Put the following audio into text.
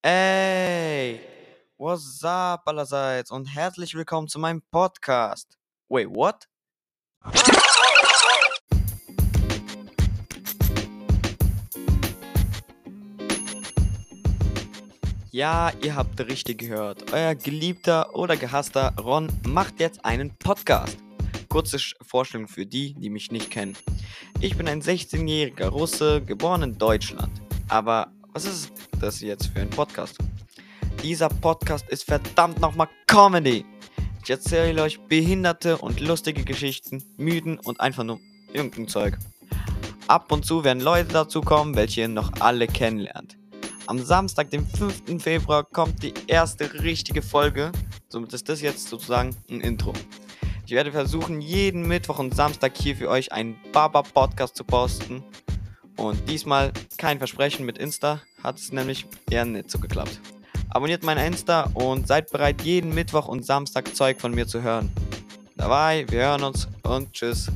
Ey, what's up allerseits und herzlich willkommen zu meinem Podcast. Wait, what? Ja, ihr habt richtig gehört. Euer geliebter oder gehasster Ron macht jetzt einen Podcast. Kurze Vorstellung für die, die mich nicht kennen. Ich bin ein 16-jähriger Russe, geboren in Deutschland. Aber was ist das jetzt für ein Podcast? Dieser Podcast ist verdammt nochmal Comedy. Ich erzähle euch behinderte und lustige Geschichten, Mythen und einfach nur irgendein Zeug. Ab und zu werden Leute dazu kommen, welche ihr noch alle kennenlernt. Am Samstag, dem 5. Februar, kommt die erste richtige Folge. Somit ist das jetzt sozusagen ein Intro. Ich werde versuchen, jeden Mittwoch und Samstag hier für euch einen Baba-Podcast zu posten. Und diesmal kein Versprechen mit Insta, hat es nämlich eher nicht so geklappt. Abonniert mein Insta und seid bereit, jeden Mittwoch und Samstag Zeug von mir zu hören. Dabei, wir hören uns und tschüss.